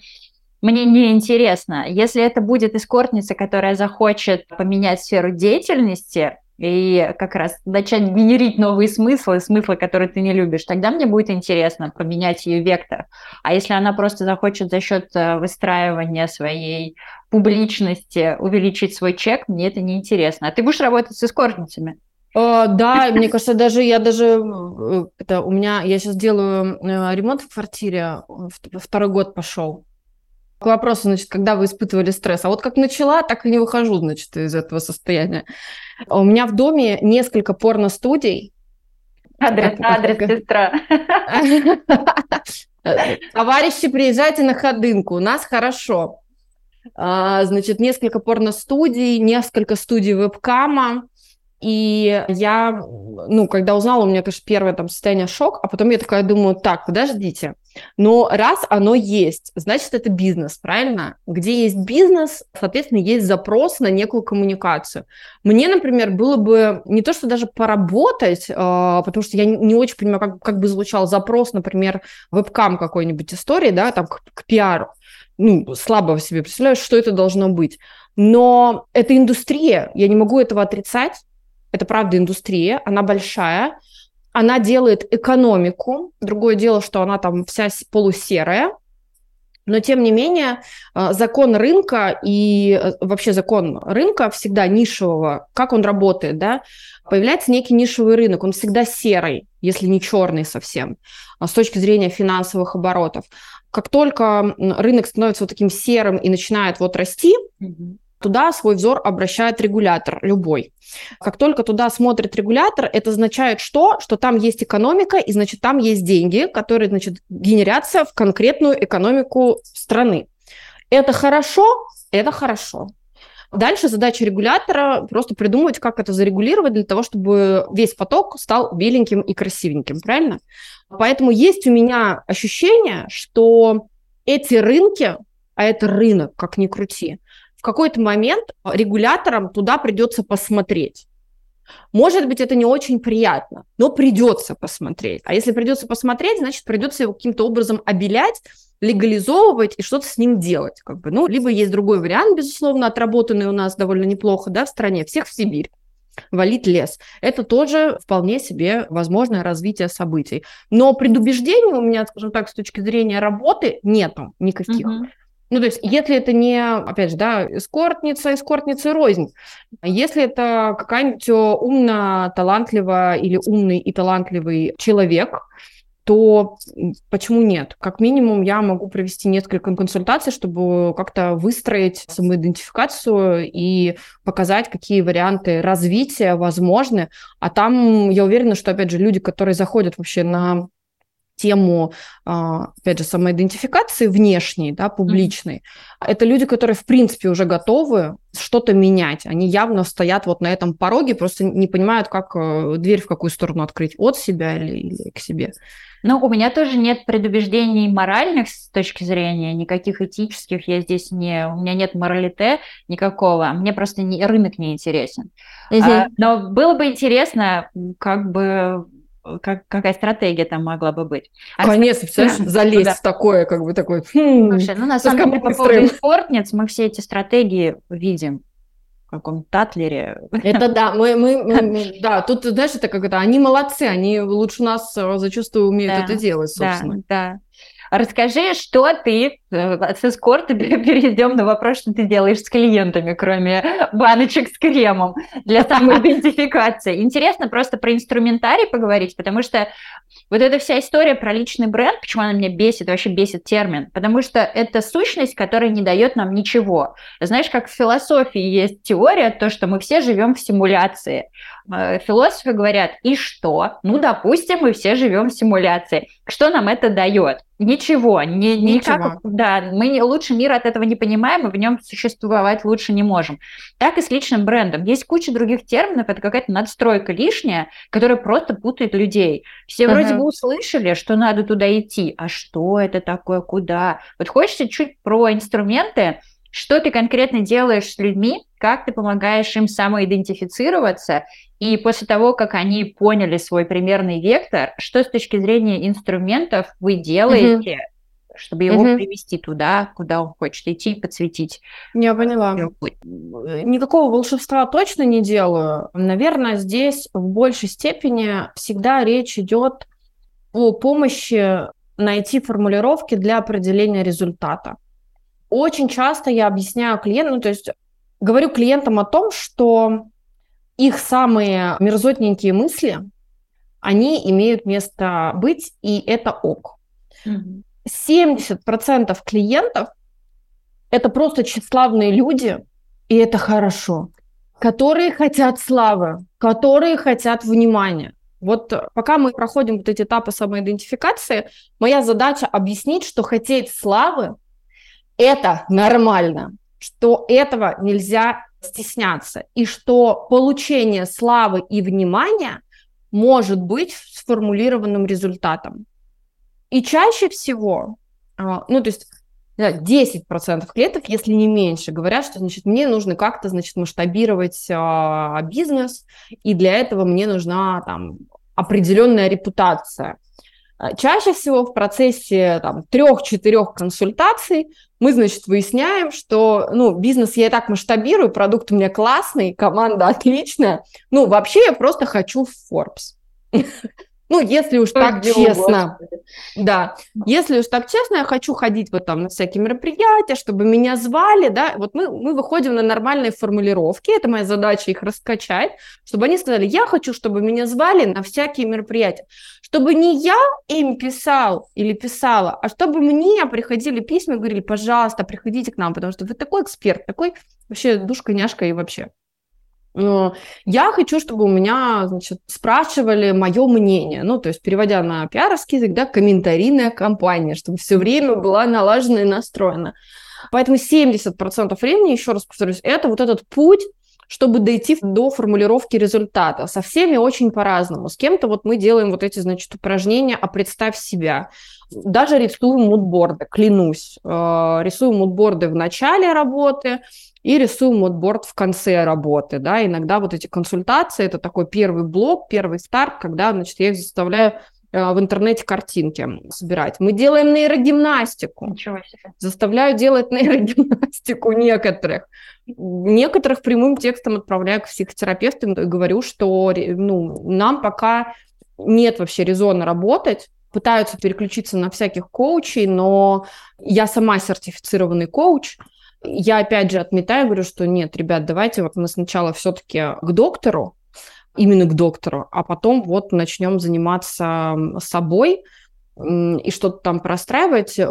мне не интересно. Если это будет эскортница, которая захочет поменять сферу деятельности, и как раз начать генерить новые смыслы, смыслы, которые ты не любишь, тогда мне будет интересно поменять ее вектор. А если она просто захочет за счет э, выстраивания своей публичности увеличить свой чек, мне это не интересно. А ты будешь работать с эскортницами? Uh, да, мне кажется, даже я даже э, это у меня я сейчас делаю э, ремонт в квартире, второй год пошел. К вопросу, значит, когда вы испытывали стресс. А вот как начала, так и не выхожу, значит, из этого состояния. У меня в доме несколько порно-студий. Адрес, адрес, сестра. Товарищи, приезжайте на ходынку, у нас хорошо. А, значит, несколько порно-студий, несколько студий вебкама, и я, ну, когда узнала, у меня, конечно, первое там состояние шок, а потом я такая думаю, так, подождите, но раз оно есть, значит, это бизнес, правильно? Где есть бизнес, соответственно, есть запрос на некую коммуникацию. Мне, например, было бы не то, что даже поработать, э, потому что я не очень понимаю, как, как бы звучал запрос, например, вебкам какой-нибудь истории, да, там к, к пиару. Ну, слабо себе представляю, что это должно быть. Но это индустрия, я не могу этого отрицать, это правда индустрия, она большая, она делает экономику. Другое дело, что она там вся полусерая, но, тем не менее, э, закон рынка и э, вообще закон рынка всегда нишевого, как он работает, да, появляется некий нишевый рынок, он всегда серый, если не черный совсем, а с точки зрения финансовых оборотов. Как только рынок становится вот таким серым и начинает вот расти, mm-hmm туда свой взор обращает регулятор, любой. Как только туда смотрит регулятор, это означает что? Что там есть экономика, и значит там есть деньги, которые значит, генерятся в конкретную экономику страны. Это хорошо? Это хорошо. Дальше задача регулятора просто придумать, как это зарегулировать для того, чтобы весь поток стал беленьким и красивеньким, правильно? Поэтому есть у меня ощущение, что эти рынки, а это рынок, как ни крути, какой-то момент регуляторам туда придется посмотреть. Может быть, это не очень приятно, но придется посмотреть. А если придется посмотреть, значит, придется его каким-то образом обелять, легализовывать и что-то с ним делать. Как бы. Ну, либо есть другой вариант, безусловно, отработанный у нас довольно неплохо да, в стране, всех в Сибирь валить лес. Это тоже вполне себе возможное развитие событий. Но предубеждений у меня, скажем так, с точки зрения работы нету никаких. Uh-huh. Ну, то есть, если это не, опять же, да, эскортница, эскортница рознь. Если это какая-нибудь умно, талантливая или умный и талантливый человек, то почему нет? Как минимум я могу провести несколько консультаций, чтобы как-то выстроить самоидентификацию и показать, какие варианты развития возможны. А там я уверена, что, опять же, люди, которые заходят вообще на тему, а, опять же, самоидентификации внешней, да, публичной, mm-hmm. это люди, которые, в принципе, уже готовы что-то менять. Они явно стоят вот на этом пороге, просто не понимают, как э, дверь в какую сторону открыть, от себя или, или к себе. Ну, у меня тоже нет предубеждений моральных с точки зрения, никаких этических. Я здесь не... У меня нет моралите никакого. Мне просто не, рынок не интересен. Угу. А, но было бы интересно, как бы как, какая стратегия там могла бы быть. А Конечно, все залезть да. в такое, как бы такой... Хм, Слушай, ну на самом деле по поводу спортниц мы все эти стратегии видим. каком-то Татлере. Это да, мы, мы, мы да, тут, знаешь, это как это, они молодцы, они лучше нас э, зачастую умеют Да, это делать, собственно. Да, да. Расскажи, что ты э, с эскорта перейдем на вопрос, что ты делаешь с клиентами, кроме баночек с кремом для самоидентификации. Интересно просто про инструментарий поговорить, потому что вот эта вся история про личный бренд, почему она меня бесит, вообще бесит термин, потому что это сущность, которая не дает нам ничего. Знаешь, как в философии есть теория, то, что мы все живем в симуляции. Э, Философы говорят, и что? Ну, допустим, мы все живем в симуляции. Что нам это дает? Ничего, не, Ничего. никак, да, мы лучше мира от этого не понимаем, и в нем существовать лучше не можем. Так и с личным брендом. Есть куча других терминов, это какая-то надстройка лишняя, которая просто путает людей. Все вроде Ага. бы услышали, что надо туда идти, а что это такое, куда? Вот хочется чуть про инструменты, что ты конкретно делаешь с людьми, как ты помогаешь им самоидентифицироваться, и после того, как они поняли свой примерный вектор, что с точки зрения инструментов вы делаете, чтобы его Мгм. привести туда, куда он хочет идти, подсветить Я поняла. Никакого волшебства точно не делаю. Наверное, здесь в большей степени всегда речь идет о помощи найти формулировки для определения результата. Очень часто я объясняю клиентам, ну, то есть говорю клиентам о том, что их самые мерзотненькие мысли, они имеют место быть, и это ок. 70% клиентов это просто тщеславные люди, и это хорошо, которые хотят славы, которые хотят внимания. Вот пока мы проходим вот эти этапы самоидентификации, моя задача объяснить, что хотеть славы – это нормально, что этого нельзя стесняться, и что получение славы и внимания может быть сформулированным результатом. И чаще всего, а, ну, то есть да, 10% клиентов, если не меньше, говорят, что, значит, мне нужно как-то, значит, масштабировать а, бизнес, и для этого мне нужна там определенная репутация. А, Чаще всего в процессе там трех-четырех консультаций мы, значит, выясняем, что, ну, бизнес я и так масштабирую, продукт у меня классный, команда отличная, ну, вообще я просто хочу в Forbes. Ну, если уж так честно. Да, если уж так честно, я хочу ходить вот там на всякие мероприятия, чтобы меня звали, да, вот мы, мы выходим на нормальные формулировки, это моя задача их раскачать, чтобы они сказали, я хочу, чтобы меня звали на всякие мероприятия, чтобы не я им писал или писала, а чтобы мне приходили письма и говорили, пожалуйста, приходите к нам, потому что вы такой эксперт, такой вообще душка-няшка и вообще. Но Я хочу, чтобы у меня, значит, спрашивали мое мнение. Ну, то есть, переводя на пиаровский язык, да, комментарийная кампания, чтобы все время была налажена и настроена. Поэтому 70% времени, еще раз повторюсь, это вот этот путь, чтобы дойти до формулировки результата. Со всеми очень по-разному. С кем-то вот мы делаем вот эти, значит, упражнения, а представь себя. Даже рисуем мудборды, клянусь. Э, Рисуем мудборды в начале работы, и рисуем модборд в конце работы, да, иногда вот эти консультации, это такой первый блок, первый старт, когда, значит, я их заставляю э, в интернете картинки собирать. Мы делаем нейрогимнастику, Ничего себе. заставляю делать нейрогимнастику некоторых. Некоторых прямым текстом отправляю к психотерапевтам и говорю, что ну, нам пока нет вообще резона работать, пытаются переключиться на всяких коучей, но я сама сертифицированный коуч, я опять же отметаю, говорю, что нет, ребят, давайте вот мы сначала все-таки к доктору, именно к доктору, а потом вот начнем заниматься собой и что-то там простраивать, э,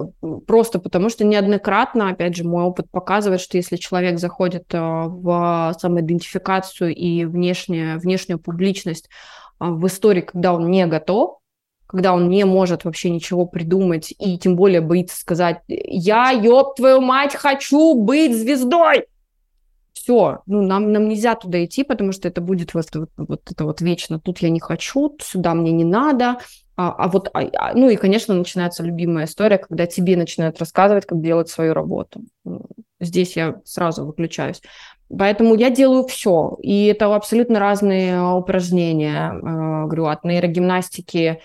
просто потому что неоднократно, опять же, мой опыт показывает, что если человек заходит э, в самоидентификацию и внешнюю, внешнюю публичность э, в истории, когда он не готов, когда он не может вообще ничего придумать и тем более боится сказать «Я, ёб твою мать, хочу быть звездой!» Все, ну, нам, нам нельзя туда идти, потому что это будет вот, вот, вот это вот вечно «тут я не хочу», «сюда мне не надо», а, а вот, а- а- ну и, конечно, начинается любимая история, когда тебе начинают рассказывать, как делать свою работу. М, Здесь я сразу выключаюсь. Поэтому я делаю все, и это абсолютно разные упражнения. Э, Говорю, от нейрогимнастики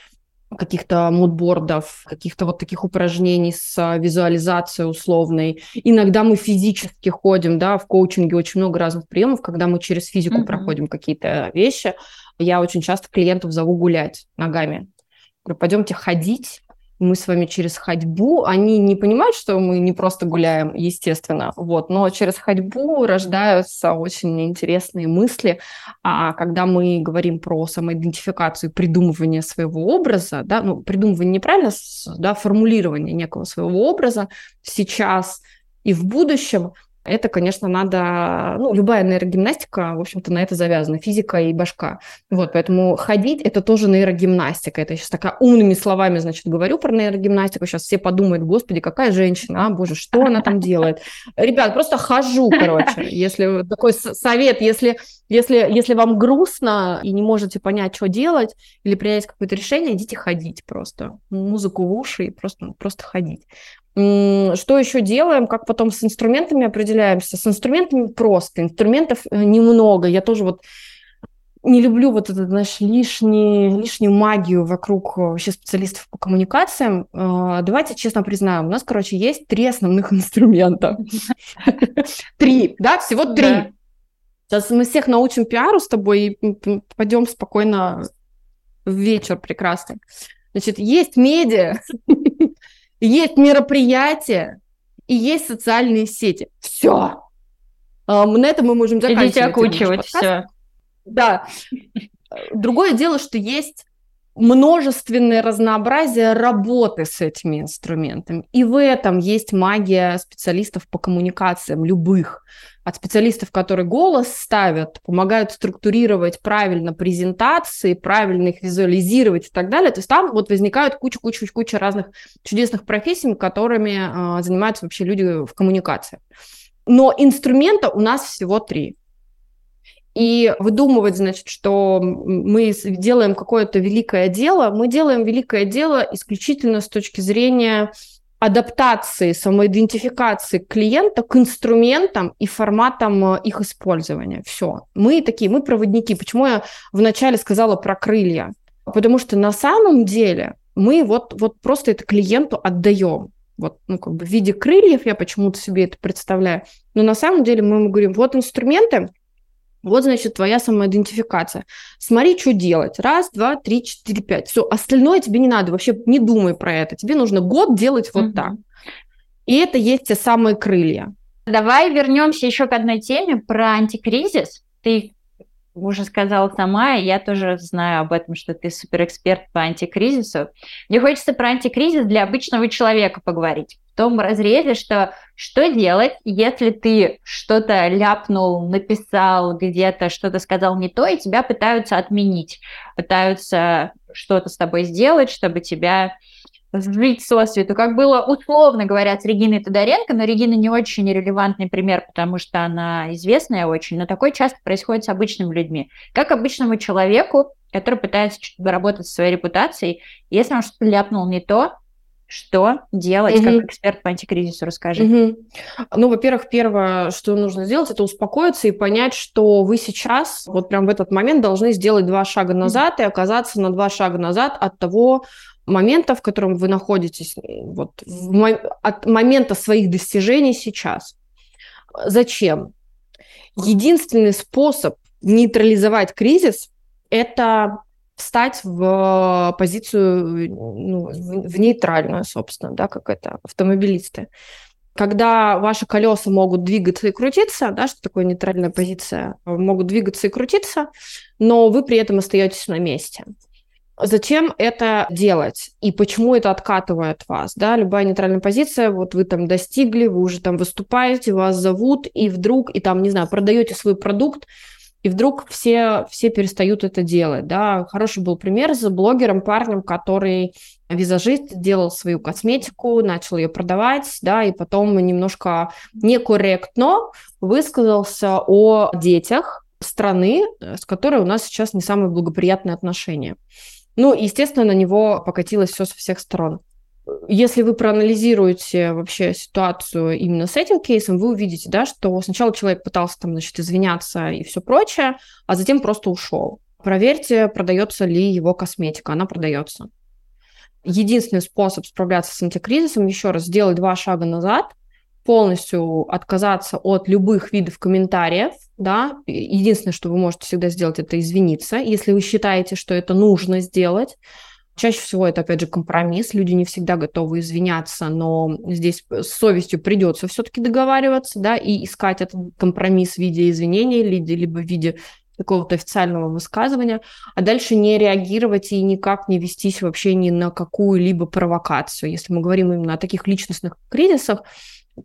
каких-то мудбордов, каких-то вот таких упражнений с визуализацией условной. Иногда мы физически ходим, да, в коучинге очень много разных приемов, когда мы через физику mm-hmm. проходим какие-то вещи. Я очень часто клиентов зову гулять ногами. Говорю, пойдемте ходить, мы с вами через ходьбу, они не понимают, что мы не просто гуляем, естественно, вот, но через ходьбу рождаются очень интересные мысли, а когда мы говорим про самоидентификацию, придумывание своего образа, да, ну, придумывание неправильно, да, формулирование некого своего образа сейчас и в будущем – это, конечно, надо... Ну, любая нейрогимнастика, в общем-то, на это завязана. Физика и башка. Вот, поэтому ходить – это тоже нейрогимнастика. Это я сейчас такая умными словами, значит, говорю про нейрогимнастику. Сейчас все подумают, господи, какая женщина, а, боже, что она там делает? Ребят, просто хожу, короче. Если такой совет, если, если, если вам грустно и не можете понять, что делать, или принять какое-то решение, идите ходить просто. Музыку в уши и просто, просто ходить. Что еще делаем? Как потом с инструментами определяемся? С инструментами просто. Инструментов э, немного. Я тоже вот не люблю вот эту, знаешь, лишний, лишнюю магию вокруг э, вообще специалистов по коммуникациям. А, давайте честно признаем, у нас, короче, есть три основных инструмента. Три, да, всего три. Сейчас мы всех научим пиару с тобой и пойдем спокойно в вечер прекрасный. Значит, есть медиа, есть мероприятия и есть социальные сети. Все. На этом мы можем заканчивать. Идите окучивать все. Да. Другое дело, что есть множественное разнообразие работы с этими инструментами. И в этом есть магия специалистов по коммуникациям, любых. От специалистов, которые голос ставят, помогают структурировать правильно презентации, правильно их визуализировать и так далее. То есть там вот возникают куча-куча-куча разных чудесных профессий, которыми э, занимаются вообще люди в коммуникации. Но инструмента у нас всего три. И выдумывать, значит, что мы делаем какое-то великое дело, мы делаем великое дело исключительно с точки зрения адаптации, самоидентификации клиента к инструментам и форматам э, их использования. Все. Мы такие, мы проводники. Почему я вначале сказала про крылья? Потому что на самом деле мы вот, вот просто это клиенту отдаем. Вот, ну, как бы в виде крыльев я почему-то себе это представляю. Но на самом деле мы ему говорим, вот инструменты, вот, значит, твоя самоидентификация. Смотри, что делать. Раз, два, три, четыре, пять. Все, остальное тебе не надо. Вообще не думай про это. Тебе нужно год делать вот угу. так. И это есть те самые крылья. Давай вернемся еще к одной теме про антикризис. Ты уже сказала сама, и я тоже знаю об этом, что ты суперэксперт по антикризису. Мне хочется про антикризис для обычного человека поговорить том разрезе, что что делать, если ты что-то ляпнул, написал где-то, что-то сказал не то, и тебя пытаются отменить, пытаются что-то с тобой сделать, чтобы тебя жить со свету, как было условно говоря с Региной Тодоренко, но Регина не очень релевантный пример, потому что она известная очень, но такое часто происходит с обычными людьми. Как обычному человеку, который пытается работать со своей репутацией, если он что-то ляпнул не то, что делать, угу. как эксперт по антикризису, расскажи. Угу. Ну, во-первых, первое, что нужно сделать, это успокоиться и понять, что вы сейчас, вот прям в этот момент, должны сделать два шага назад угу. и оказаться на два шага назад от того момента, в котором вы находитесь, вот в, от момента своих достижений сейчас. Зачем? Единственный способ нейтрализовать кризис – это встать в позицию, ну, в нейтральную, собственно, да, как это, автомобилисты. Когда ваши колеса могут двигаться и крутиться, да, что такое нейтральная позиция, могут двигаться и крутиться, но вы при этом остаетесь на месте. Зачем это делать и почему это откатывает вас? Да? Любая нейтральная позиция, вот вы там достигли, вы уже там выступаете, вас зовут, и вдруг, и там, не знаю, продаете свой продукт, и вдруг все, все перестают это делать. Да? Хороший был пример с блогером, парнем, который визажист, делал свою косметику, начал ее продавать, да, и потом немножко некорректно высказался о детях страны, с которой у нас сейчас не самые благоприятные отношения. Ну, естественно, на него покатилось все со всех сторон если вы проанализируете вообще ситуацию именно с этим кейсом, вы увидите, да, что сначала человек пытался там, значит, извиняться и все прочее, а затем просто ушел. Проверьте, продается ли его косметика, она продается. единственный способ справляться с антикризисом, еще раз, сделать два шага назад, полностью отказаться от любых видов комментариев, да, единственное, что вы можете всегда сделать, это извиниться, если вы считаете, что это нужно сделать, Чаще всего это, опять же, компромисс. Люди не всегда готовы извиняться, но здесь с совестью придется все-таки договариваться, да, и искать этот компромисс в виде извинений, либо в виде какого-то официального высказывания, а дальше не реагировать и никак не вестись вообще ни на какую-либо провокацию. Если мы говорим именно о таких личностных кризисах,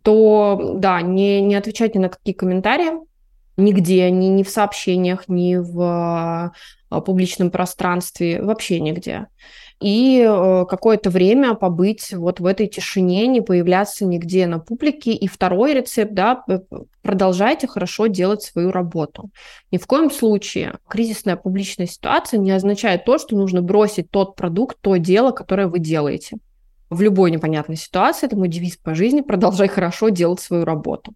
то, да, не, не отвечать ни на какие комментарии, нигде, ни, ни в сообщениях, ни в а, публичном пространстве, вообще нигде и э, какое-то время побыть вот в этой тишине, не появляться нигде на публике. И второй рецепт, да, продолжайте хорошо делать свою работу. Ни в коем случае кризисная публичная ситуация не означает то, что нужно бросить тот продукт, то дело, которое вы делаете. В любой непонятной ситуации, это мой девиз по жизни, продолжай хорошо делать свою работу.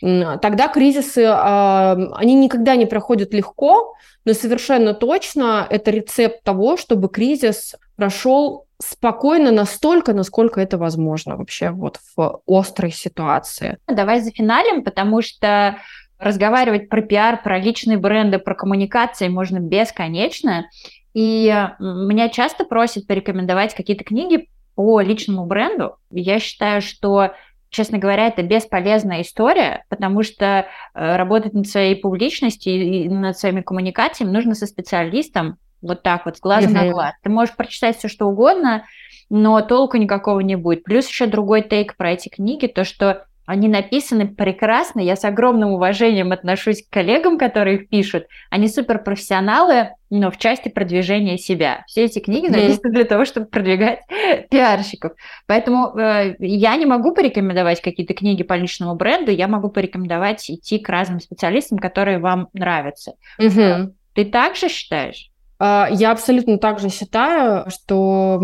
Тогда кризисы, они никогда не проходят легко, но совершенно точно это рецепт того, чтобы кризис прошел спокойно настолько, насколько это возможно вообще вот в острой ситуации. Давай за финалем, потому что разговаривать про пиар, про личные бренды, про коммуникации можно бесконечно. И меня часто просят порекомендовать какие-то книги по личному бренду. Я считаю, что честно говоря, это бесполезная история, потому что э, работать над своей публичностью и над своими коммуникациями нужно со специалистом, вот так вот, с глаза на глаз. Ты можешь прочитать все, что угодно, но толку никакого не будет. Плюс еще другой тейк про эти книги, то, что они написаны прекрасно, я с огромным уважением отношусь к коллегам, которые их пишут. Они суперпрофессионалы, но в части продвижения себя. Все эти книги написаны для того, чтобы продвигать пиарщиков. Поэтому э, я не могу порекомендовать какие-то книги по личному бренду, я могу порекомендовать идти к разным специалистам, которые вам нравятся. Угу. Ты также считаешь? А, я абсолютно также считаю, что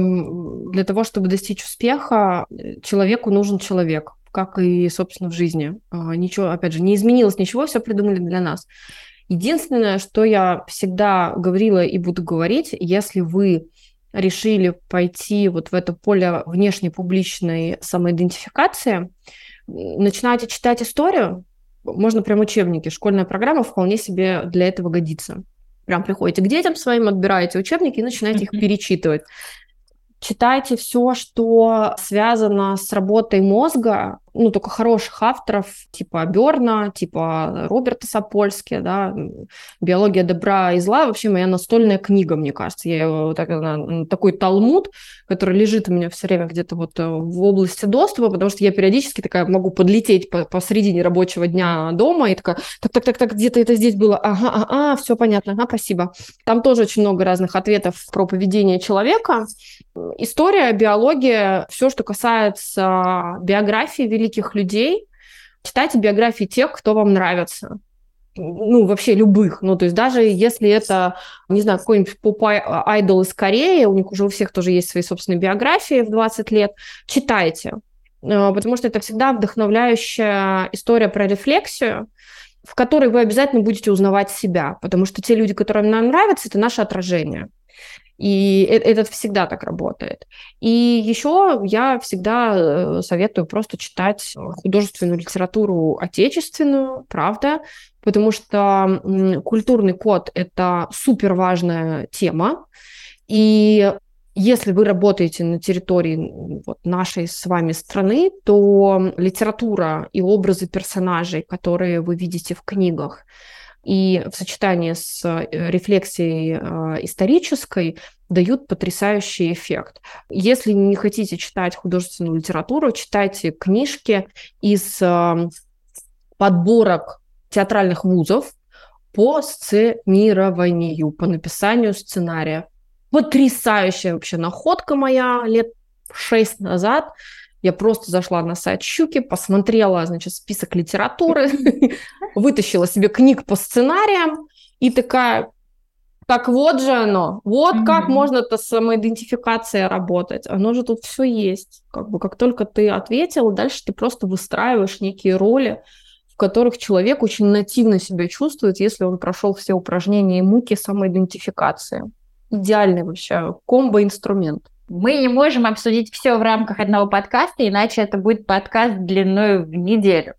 для того, чтобы достичь успеха, э, человеку нужен человек как и, собственно, в жизни. А, ничего, опять же, не изменилось ничего, все придумали для нас. Единственное, что я всегда говорила и буду говорить, если вы решили пойти вот в это поле внешней публичной самоидентификации, начинаете читать историю, можно прям учебники, школьная программа вполне себе для этого годится. Прям приходите к детям своим, отбираете учебники и начинаете их перечитывать читайте все, что связано с работой мозга, ну, только хороших авторов, типа Берна, типа Роберта Сапольски, да, «Биология добра и зла», вообще моя настольная книга, мне кажется. Я его так, такой талмуд, который лежит у меня все время где-то вот э, в области доступа, потому что я периодически такая могу подлететь по посредине рабочего дня дома и такая, так-так-так-так, где-то это здесь было, ага, ага, все понятно, ага, спасибо. Там тоже очень много разных ответов про поведение человека. История, биология, все, что касается биографии великих людей, читайте биографии тех, кто вам нравится. Ну, вообще любых. Ну, то есть даже если это, не знаю, какой-нибудь поп-айдол из Кореи, у них уже у всех тоже есть свои собственные биографии в 20 лет, читайте. Э, потому что это всегда вдохновляющая история про рефлексию, в которой вы обязательно будете узнавать себя, потому что те люди, которые нам нравятся, это наше отражение. И это всегда так работает. И еще я всегда э, советую просто читать художественную литературу отечественную, правда, потому что культурный код – это супер важная тема. И если вы работаете на территории вот, нашей с вами страны, то литература и образы персонажей, которые вы видите в книгах, и в сочетании с э, рефлексией э, исторической дают потрясающий эффект. Если не хотите читать художественную литературу, читайте книжки из э, подборок театральных вузов по сценированию, по написанию сценария. Потрясающая вообще находка моя лет шесть назад – я просто зашла на сайт Щуки, посмотрела, значит, список литературы, вытащила себе книг по сценариям и такая, так вот же оно, вот mm-hmm. как можно-то самоидентификация работать. Оно же тут все есть. Как бы как только ты ответил, дальше ты просто выстраиваешь некие роли, в которых человек очень нативно себя чувствует, если он прошел все упражнения и муки самоидентификации. Идеальный вообще комбо-инструмент. Мы не можем обсудить все в рамках одного подкаста, иначе это будет подкаст длиной в неделю.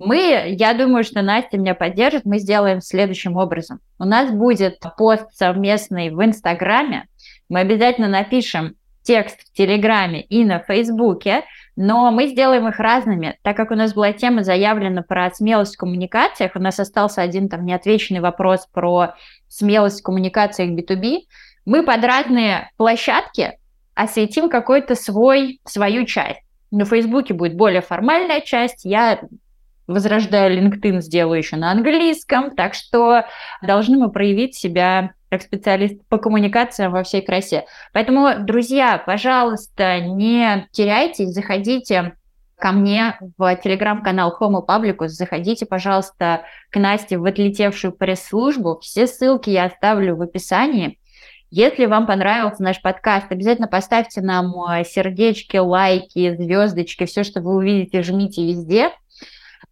Мы, я думаю, что Настя меня поддержит, мы сделаем следующим образом. У нас будет пост совместный в Инстаграме, мы обязательно напишем текст в Телеграме и на Фейсбуке, но мы сделаем их разными, так как у нас была тема заявлена про смелость в коммуникациях, у нас остался один там неотвеченный вопрос про смелость в коммуникациях B2B, мы под разные площадки осветим какой-то свой, свою часть. На Фейсбуке будет более формальная часть, я возрождаю LinkedIn, сделаю еще на английском, так что должны мы проявить себя как специалист по коммуникациям во всей красе. Поэтому, друзья, пожалуйста, не теряйтесь, заходите ко мне в телеграм-канал Homo Publicus, заходите, пожалуйста, к Насте в отлетевшую пресс-службу. Все ссылки я оставлю в описании. Если вам понравился наш подкаст, обязательно поставьте нам э, сердечки, лайки, звездочки, все, что вы увидите, жмите везде.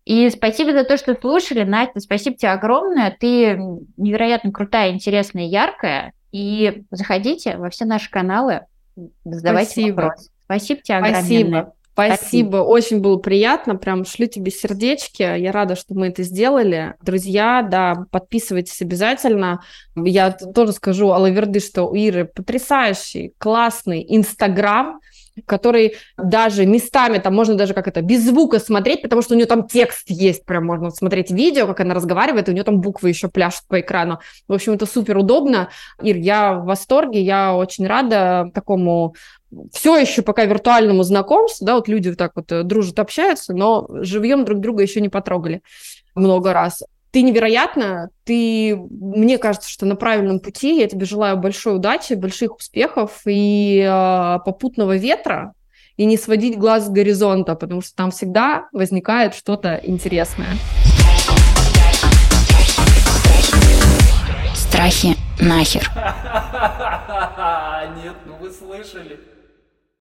И спасибо за то, что слушали, Настя, спасибо тебе огромное. Ты невероятно крутая, интересная, яркая. И заходите во все наши каналы, задавайте спасибо. вопросы. Спасибо тебе огромное. Спасибо. Спасибо, очень было приятно, прям шлю тебе сердечки, я рада, что мы это сделали. Друзья, да, подписывайтесь обязательно. Я тоже скажу Алаверды, что у Иры потрясающий, классный Инстаграм, который даже местами, там можно даже как это, без звука смотреть, потому что у нее там текст есть, прям можно смотреть видео, как она разговаривает, и у нее там буквы еще пляшут по экрану. В общем, это супер удобно. Ир, я в восторге, я очень рада такому все еще пока виртуальному знакомству, да, вот люди так вот э, дружат, общаются, но живьем друг друга еще не потрогали много раз. Ты невероятно, ты, мне кажется, что на правильном пути. Я тебе желаю большой удачи, больших успехов и э, попутного ветра, и не сводить глаз с горизонта, потому что там всегда возникает что-то интересное. Страхи нахер. Нет.